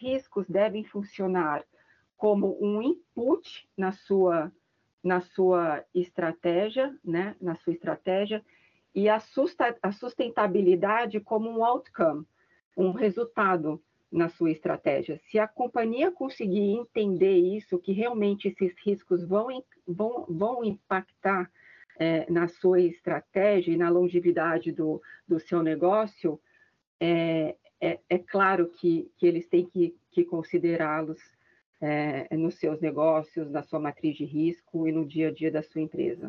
riscos devem funcionar como um input na sua na sua estratégia, né, na sua estratégia, e a, sustentabilidade como um outcome, um resultado na sua estratégia. Se a companhia conseguir entender isso, que realmente esses riscos vão, vão, vão impactar é, na sua estratégia e na longevidade do, do seu negócio, é, é, é claro que, que eles têm que, que considerá-los é, nos seus negócios, na sua matriz de risco e no dia a dia da sua empresa.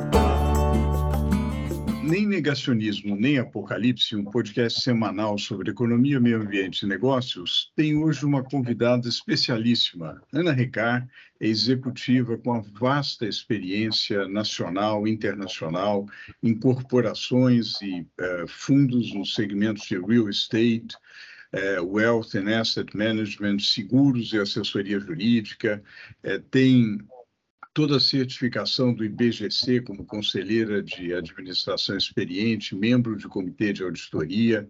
Nem Negacionismo, nem Apocalipse, um podcast semanal sobre economia, meio ambiente e negócios, tem hoje uma convidada especialíssima. Ana Ricard é executiva com uma vasta experiência nacional e internacional em corporações e uh, fundos nos segmentos de real estate, uh, wealth and asset management, seguros e assessoria jurídica, uh, tem toda a certificação do IBGC como conselheira de administração experiente, membro de comitê de auditoria,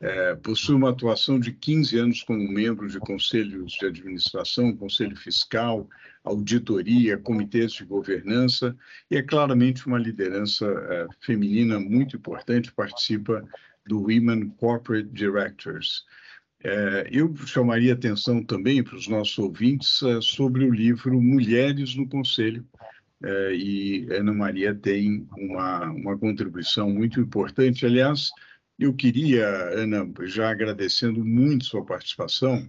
é, possui uma atuação de 15 anos como membro de conselhos de administração, conselho fiscal, auditoria, comitês de governança, e é claramente uma liderança é, feminina muito importante, participa do Women Corporate Directors. É, eu chamaria atenção também para os nossos ouvintes é, sobre o livro Mulheres no Conselho, é, e Ana Maria tem uma, uma contribuição muito importante. Aliás, eu queria, Ana, já agradecendo muito sua participação,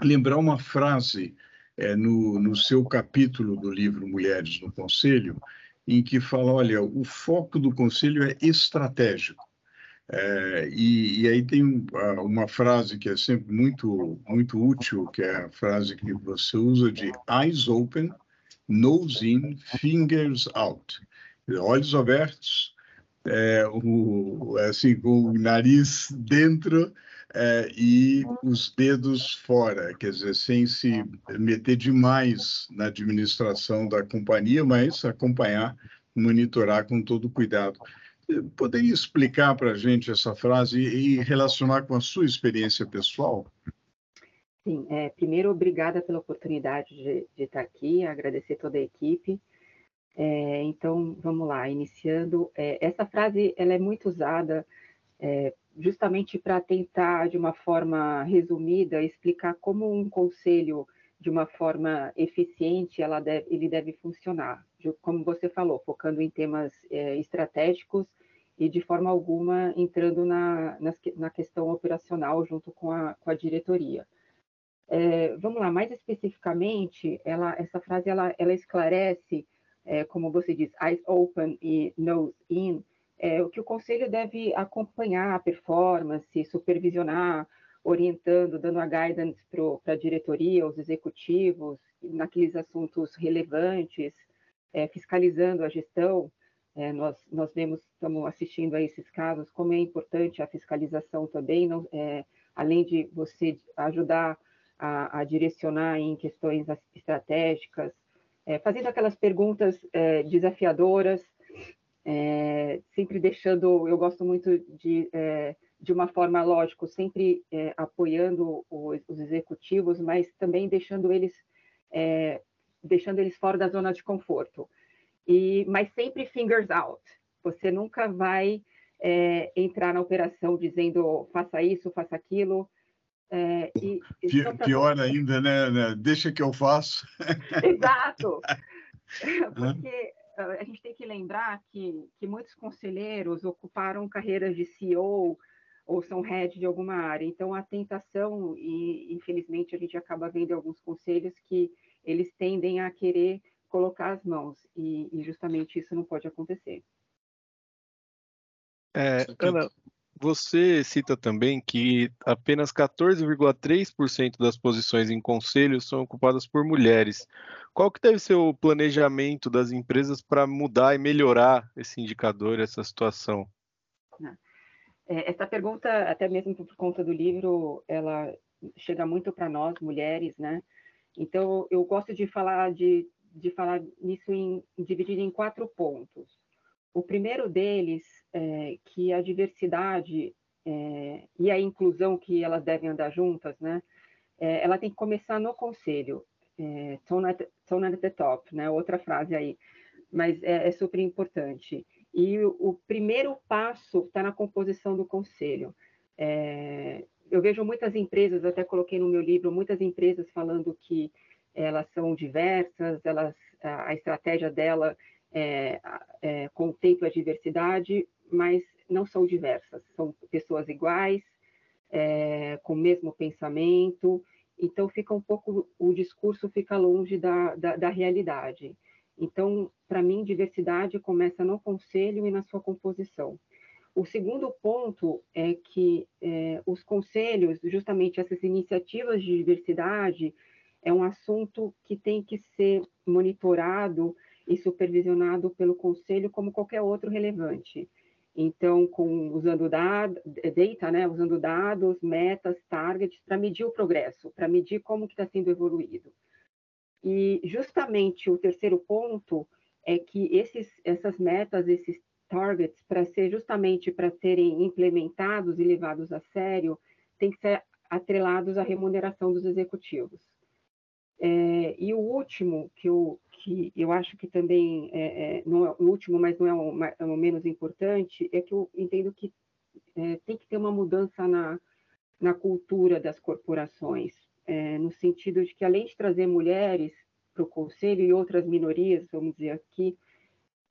lembrar uma frase é, no, no seu capítulo do livro Mulheres no Conselho, em que fala: olha, o foco do conselho é estratégico. É, e, e, aí tem uma frase que é sempre muito, muito útil, que é a frase que você usa de eyes open, nose in, fingers out. Olhos abertos, é, o, assim, com o nariz dentro é, e os dedos fora, quer dizer, sem se meter demais na administração da companhia, mas acompanhar, monitorar com todo cuidado. Poderia explicar para a gente essa frase e relacionar com a sua experiência pessoal? Sim, é, primeiro, obrigada pela oportunidade de, de estar aqui, agradecer toda a equipe. É, então, vamos lá, iniciando. É, essa frase ela é muito usada é, justamente para tentar, de uma forma resumida, explicar como um conselho, de uma forma eficiente, ela deve, ele deve funcionar como você falou, focando em temas é, estratégicos e de forma alguma entrando na, na, na questão operacional junto com a, com a diretoria. É, vamos lá, mais especificamente, ela, essa frase ela, ela esclarece, é, como você diz, eyes open e nose in, é, o que o conselho deve acompanhar a performance, supervisionar, orientando, dando a guidance para a diretoria, os executivos, naqueles assuntos relevantes, é, fiscalizando a gestão, é, nós, nós vemos, estamos assistindo a esses casos, como é importante a fiscalização também, não, é, além de você ajudar a, a, direcionar em questões estratégicas, é, fazendo aquelas perguntas é, desafiadoras, é, sempre deixando, eu gosto muito de, de uma forma, lógico, sempre apoiando os, os, executivos, mas também deixando eles deixando eles fora da zona de conforto. E, mas sempre fingers out. Você nunca vai é, entrar na operação dizendo faça isso, faça aquilo. É, e, pior, pior ainda, né, né? Deixa que eu faço. Exato. Porque a gente tem que lembrar que, que muitos conselheiros ocuparam carreiras de CEO ou são head de alguma área. Então, a tentação, e infelizmente a gente acaba vendo alguns conselhos que eles tendem a querer colocar as mãos, e, e justamente isso não pode acontecer. É, Ana, você cita também que apenas 14,3% das posições em conselhos são ocupadas por mulheres. Qual que deve ser o planejamento das empresas para mudar e melhorar esse indicador, essa situação? É, essa pergunta, até mesmo por conta do livro, ela chega muito para nós, mulheres, né? Então, eu gosto de falar de, de falar nisso em, dividido em quatro pontos. O primeiro deles é que a diversidade é, e a inclusão que elas devem andar juntas, né? É, ela tem que começar no conselho, é, tone, at, tone at the top, né? Outra frase aí, mas é, é super importante. E o, primeiro passo está na composição do conselho. É, eu vejo muitas empresas, até coloquei no meu livro, muitas empresas falando que elas são diversas, elas, a, a estratégia dela é, é, contempla a diversidade, mas não são diversas, são pessoas iguais, é, com o mesmo pensamento, então fica um pouco, o discurso fica longe da, da, da realidade. Então, para mim, diversidade começa no conselho e na sua composição. O segundo ponto é que é, os conselhos, justamente essas iniciativas de diversidade, é um assunto que tem que ser monitorado e supervisionado pelo conselho como qualquer outro relevante. Então, com, usando dado, data, né, usando dados, metas, targets, para medir o progresso, para medir como que está sendo evoluído. E justamente o terceiro ponto é que esses, essas metas, esses targets, para ser justamente para serem implementados e levados a sério, tem que ser atrelados à remuneração dos executivos. É, e o último, que eu, que eu acho que também, é, é, não é o último, mas não é o, é o, menos importante, é que eu entendo que é, tem que ter uma mudança na, na cultura das corporações, é, no sentido de que, além de trazer mulheres para o conselho e outras minorias, vamos dizer aqui,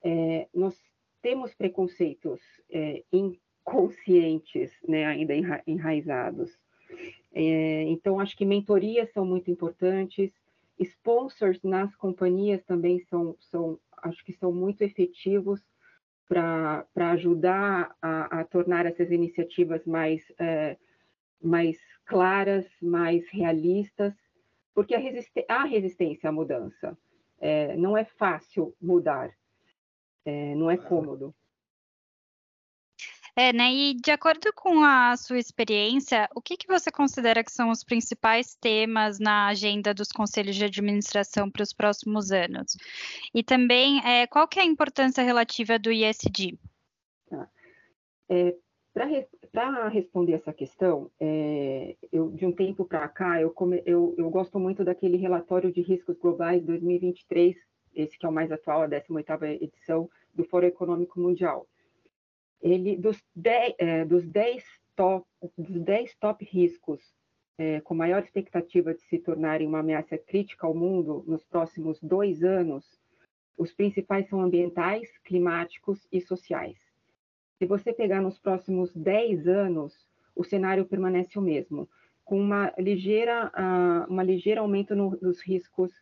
é, nós temos preconceitos inconscientes, né, ainda enra enraizados. É, então, acho que mentorias são muito importantes, sponsors nas companhias também são, são acho que são muito efetivos para ajudar a, a, tornar essas iniciativas mais, é, mais claras, mais realistas, porque há resistência à mudança. É, não é fácil mudar, é, não é cômodo. É, né? E de acordo com a sua experiência, o que, que você considera que são os principais temas na agenda dos conselhos de administração para os próximos anos? E também, é, qual que é a importância relativa do ISD? Tá. É, para responder essa questão, é, eu, de um tempo para cá, eu, come, eu, eu, gosto muito daquele relatório de riscos globais 2023, esse que é o mais atual, a 18ª edição do Fórum Econômico Mundial ele dos 10, é, dos 10 top, dos 10 top riscos é, com maior expectativa de se tornarem uma ameaça crítica ao mundo nos próximos dois anos, os principais são ambientais, climáticos e sociais. Se você pegar nos próximos 10 anos, o cenário permanece o mesmo, com uma ligeira, uh, uma ligeira aumento no, nos riscos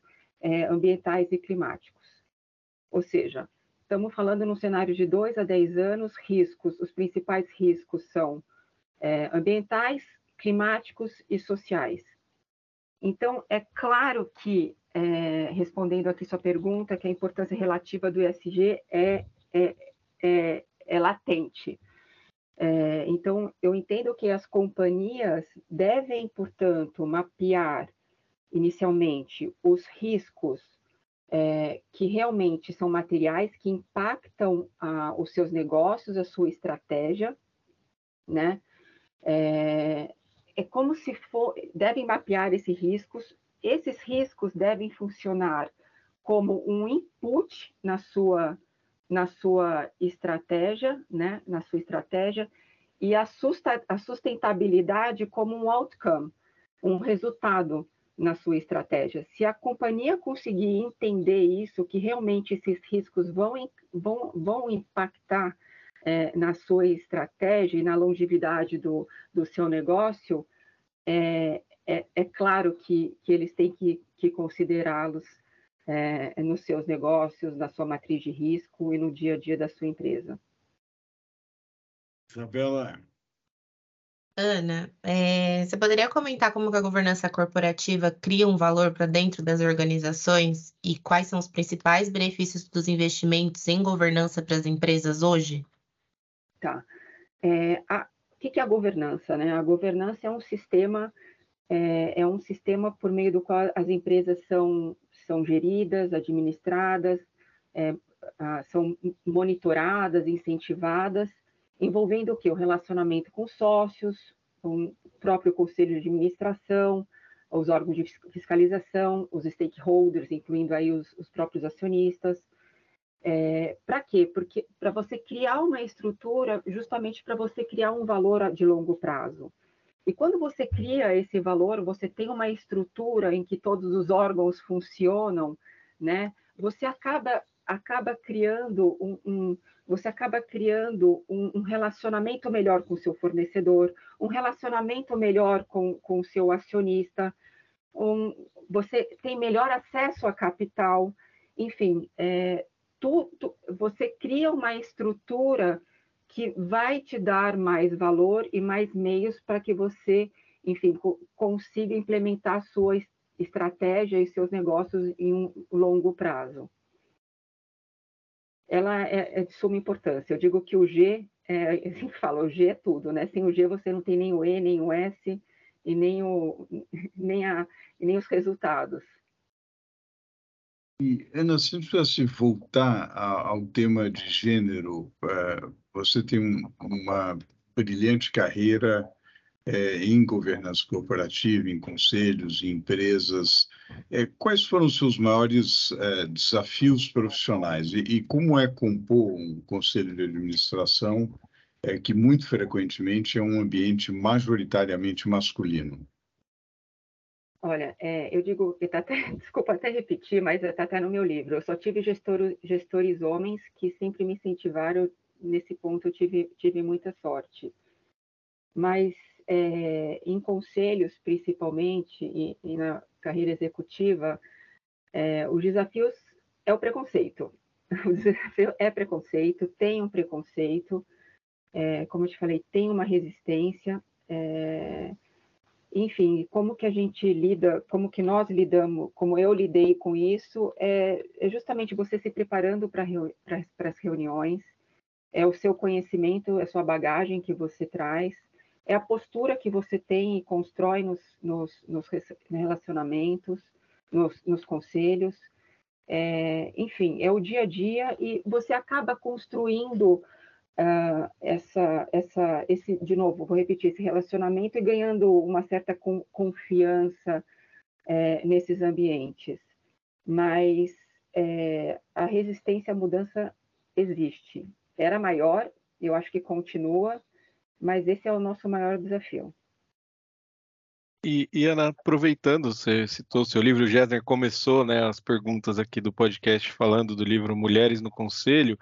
é, ambientais e climáticos. Ou seja, Estamos falando num cenário de 2 a 10 anos, riscos, os principais riscos são é, ambientais, climáticos e sociais. Então, é claro que, é, respondendo aqui sua pergunta, que a importância relativa do ESG é, é, é, é latente. É, então, eu entendo que as companhias devem, portanto, mapear inicialmente os riscos é, que realmente são materiais que impactam ah, os seus negócios, a sua estratégia, né? É, é como se for, devem mapear esses riscos, esses riscos devem funcionar como um input na sua, na sua estratégia, né? Na sua estratégia, e a, sustentabilidade como um outcome, um resultado na sua estratégia. Se a companhia conseguir entender isso, que realmente esses riscos vão, vão, vão impactar é, na sua estratégia e na longevidade do, do seu negócio, é, é, é claro que, que eles têm que, que considerá-los é, nos seus negócios, na sua matriz de risco e no dia a dia da sua empresa. Isabela, Ana, é, você poderia comentar como que a governança corporativa cria um valor para dentro das organizações e quais são os principais benefícios dos investimentos em governança para as empresas hoje? Tá. É, a, o que é a governança? Né? A governança é um sistema é, é um sistema por meio do qual as empresas são, são geridas, administradas, é, são monitoradas, incentivadas envolvendo o que? O relacionamento com sócios, com o próprio conselho de administração, os órgãos de fiscalização, os stakeholders, incluindo aí os, os próprios acionistas. É, para quê? Porque para você criar uma estrutura, justamente para você criar um valor de longo prazo. E quando você cria esse valor, você tem uma estrutura em que todos os órgãos funcionam, né? Você acaba acaba criando um, um você acaba criando um, um, relacionamento melhor com seu fornecedor, um relacionamento melhor com, o seu acionista, um, você tem melhor acesso a capital, enfim, é, você cria uma estrutura que vai te dar mais valor e mais meios para que você, enfim, co consiga implementar a sua estratégia e seus negócios em um longo prazo ela é, é, de suma importância. Eu digo que o G, é, eu sempre falo, o G é tudo, né? Sem o G você não tem nem o E, nem o S e nem, o, nem, a, nem os resultados. Ana, se precisa voltar ao tema de gênero, é, você tem uma brilhante carreira é, em governança corporativa, em conselhos, em empresas. É, quais foram os seus maiores desafios profissionais e, como é compor um conselho de administração que muito frequentemente é um ambiente majoritariamente masculino? Olha, é, eu digo, tá até, desculpa até repetir, mas está até no meu livro. Eu só tive gestor, gestores homens que sempre me incentivaram. Nesse ponto, eu tive, tive muita sorte. Mas é, em conselhos, principalmente, e, e, na carreira executiva, é, os desafios é o preconceito. O desafio é preconceito, tem um preconceito, como eu te falei, tem uma resistência. É, enfim, como que a gente lida, como que nós lidamos, como eu lidei com isso, é, é justamente você se preparando para as reuniões, é o seu conhecimento, é a sua bagagem que você traz, é a postura que você tem e constrói nos, nos, nos relacionamentos, nos, nos conselhos, é, enfim, é o dia a dia e você acaba construindo uh, essa, essa, esse, de novo, vou repetir, esse relacionamento e ganhando uma certa com, confiança é, nesses ambientes. Mas é, a resistência à mudança existe. Era maior, eu acho que continua, mas esse é o nosso maior desafio. E, e Ana, aproveitando, você citou o seu livro, o Gessner começou né, as perguntas aqui do podcast falando do livro Mulheres no Conselho.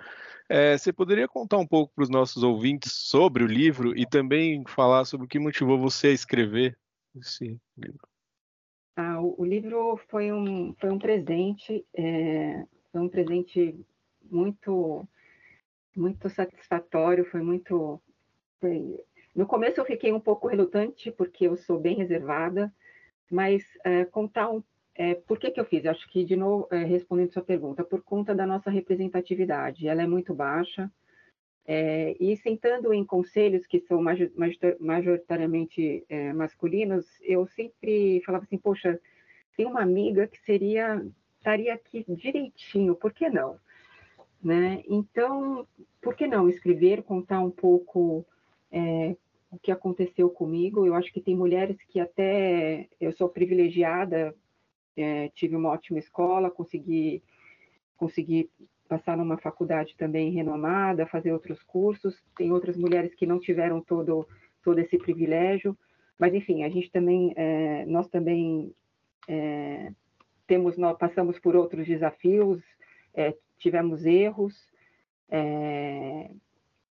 É, você poderia contar um pouco para os nossos ouvintes sobre o livro e também falar sobre o que motivou você a escrever esse livro? Ah, o, o, livro foi um, foi um presente, é, foi um presente muito, muito satisfatório, foi muito no começo eu fiquei um pouco relutante, porque eu sou bem reservada, mas é, contar um, é, por que, que eu fiz? Acho que, de novo, é, respondendo sua pergunta, por conta da nossa representatividade, ela é muito baixa, é, e sentando em conselhos que são majoritariamente é, masculinos, eu sempre falava assim, poxa, tem uma amiga que seria, estaria aqui direitinho, por que não? Né? Então, por que não escrever, contar um pouco é, o que aconteceu comigo. Eu acho que tem mulheres que até eu sou privilegiada, é, tive uma ótima escola, consegui consegui passar numa faculdade também renomada, fazer outros cursos. Tem outras mulheres que não tiveram todo todo esse privilégio, mas enfim, a gente também é, nós também é, temos nós passamos por outros desafios, é, tivemos erros.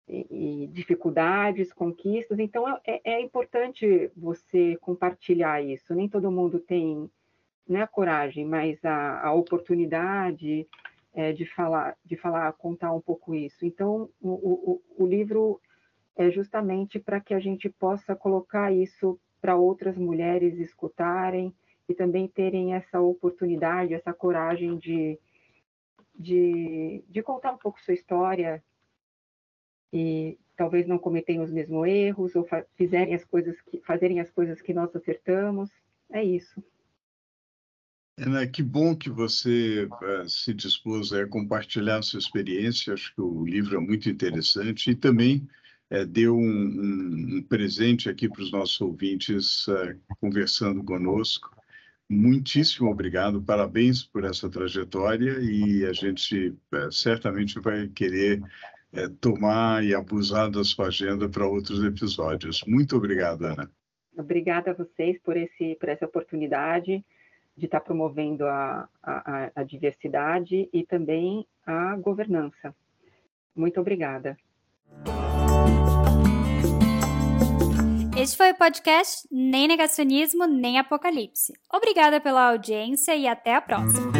É, e, dificuldades, conquistas. Então, é, é, importante você compartilhar isso. Nem todo mundo tem né, a coragem, mas a, a oportunidade é, de falar, de falar, contar um pouco isso. Então, o, o, o livro é justamente para que a gente possa colocar isso para outras mulheres escutarem e também terem essa oportunidade, essa coragem de, de, de contar um pouco sua história e talvez não cometerem os mesmos erros ou fizerem as coisas que, fazerem as coisas que nós acertamos. É isso. Ana, que bom que você uh, se dispôs a compartilhar a sua experiência. Acho que o livro é muito interessante e também uh, deu um, um, um, presente aqui para os nossos ouvintes uh, conversando conosco. Muitíssimo obrigado, parabéns por essa trajetória e a gente certamente vai querer tomar e abusar da sua agenda para outros episódios. Muito obrigado, Ana. Obrigada a vocês por, esse, por essa oportunidade de estar promovendo a, a, a diversidade e também a governança. Muito obrigada. Este foi o podcast Nem Negacionismo, Nem Apocalipse. Obrigada pela audiência e até a próxima.